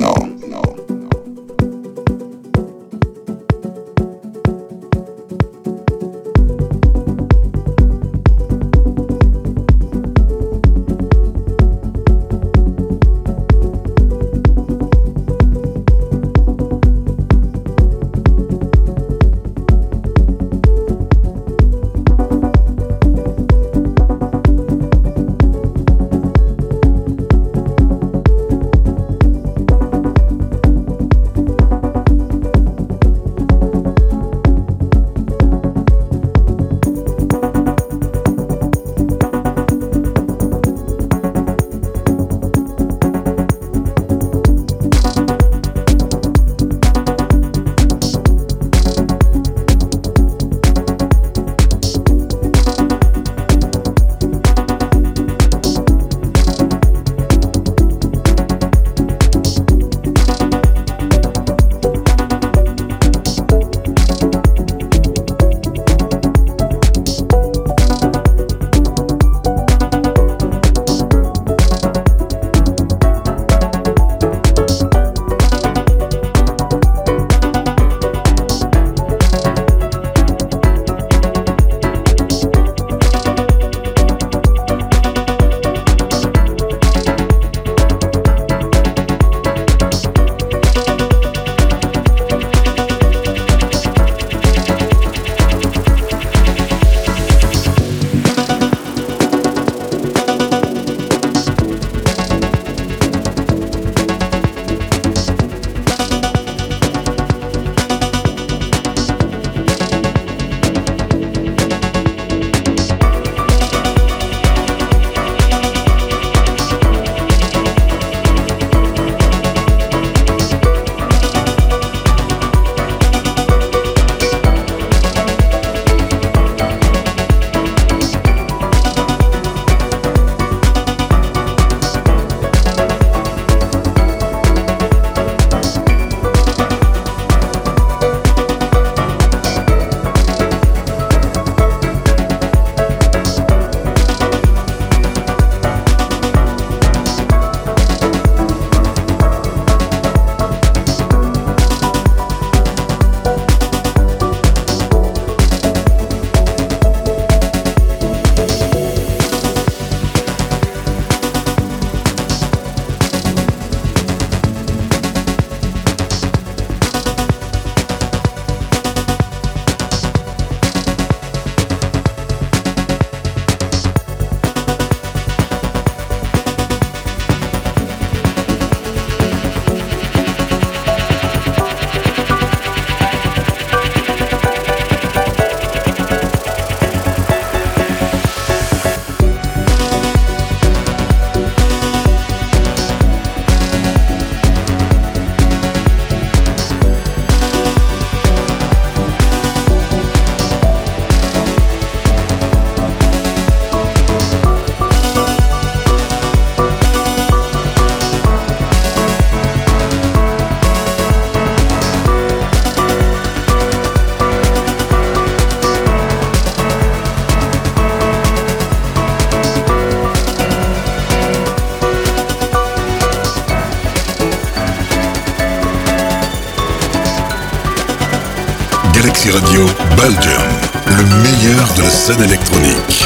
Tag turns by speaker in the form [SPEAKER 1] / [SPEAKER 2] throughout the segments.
[SPEAKER 1] C'est
[SPEAKER 2] Le meilleur de la scène électronique.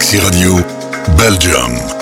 [SPEAKER 2] Galaxy Radio, Belgium.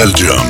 [SPEAKER 2] Belgium.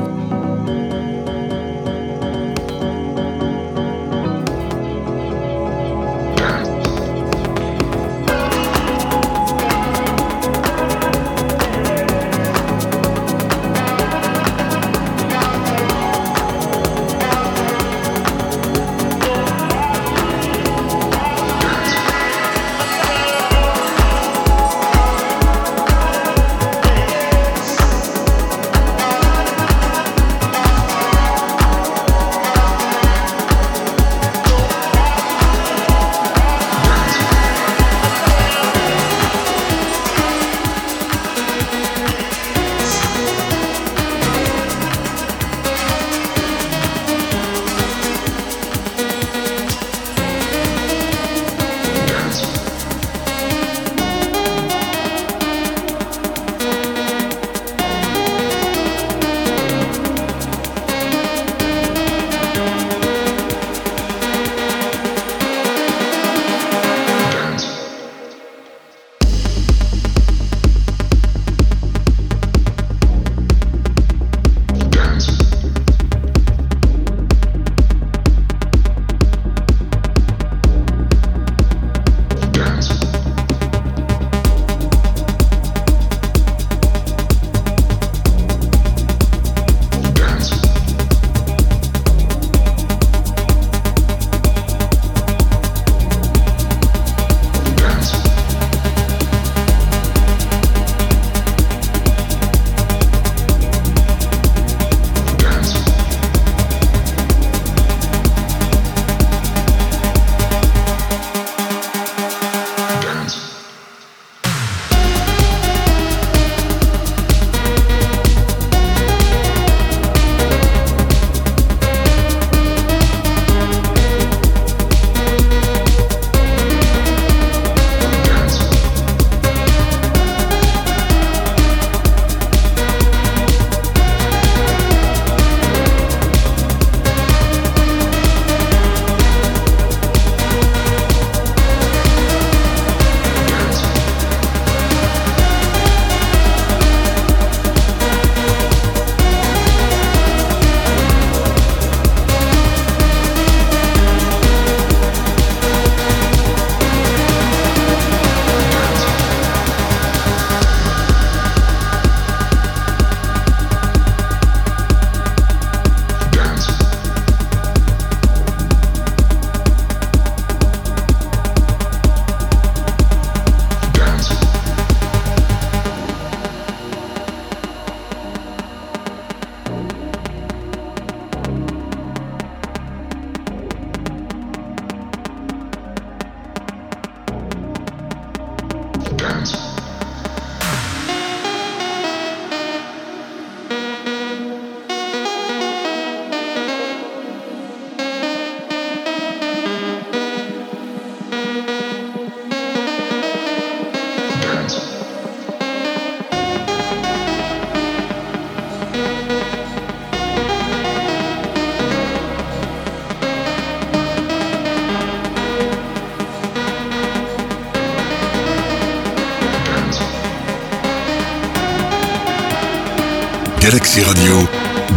[SPEAKER 2] Radio,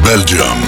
[SPEAKER 2] Belgium.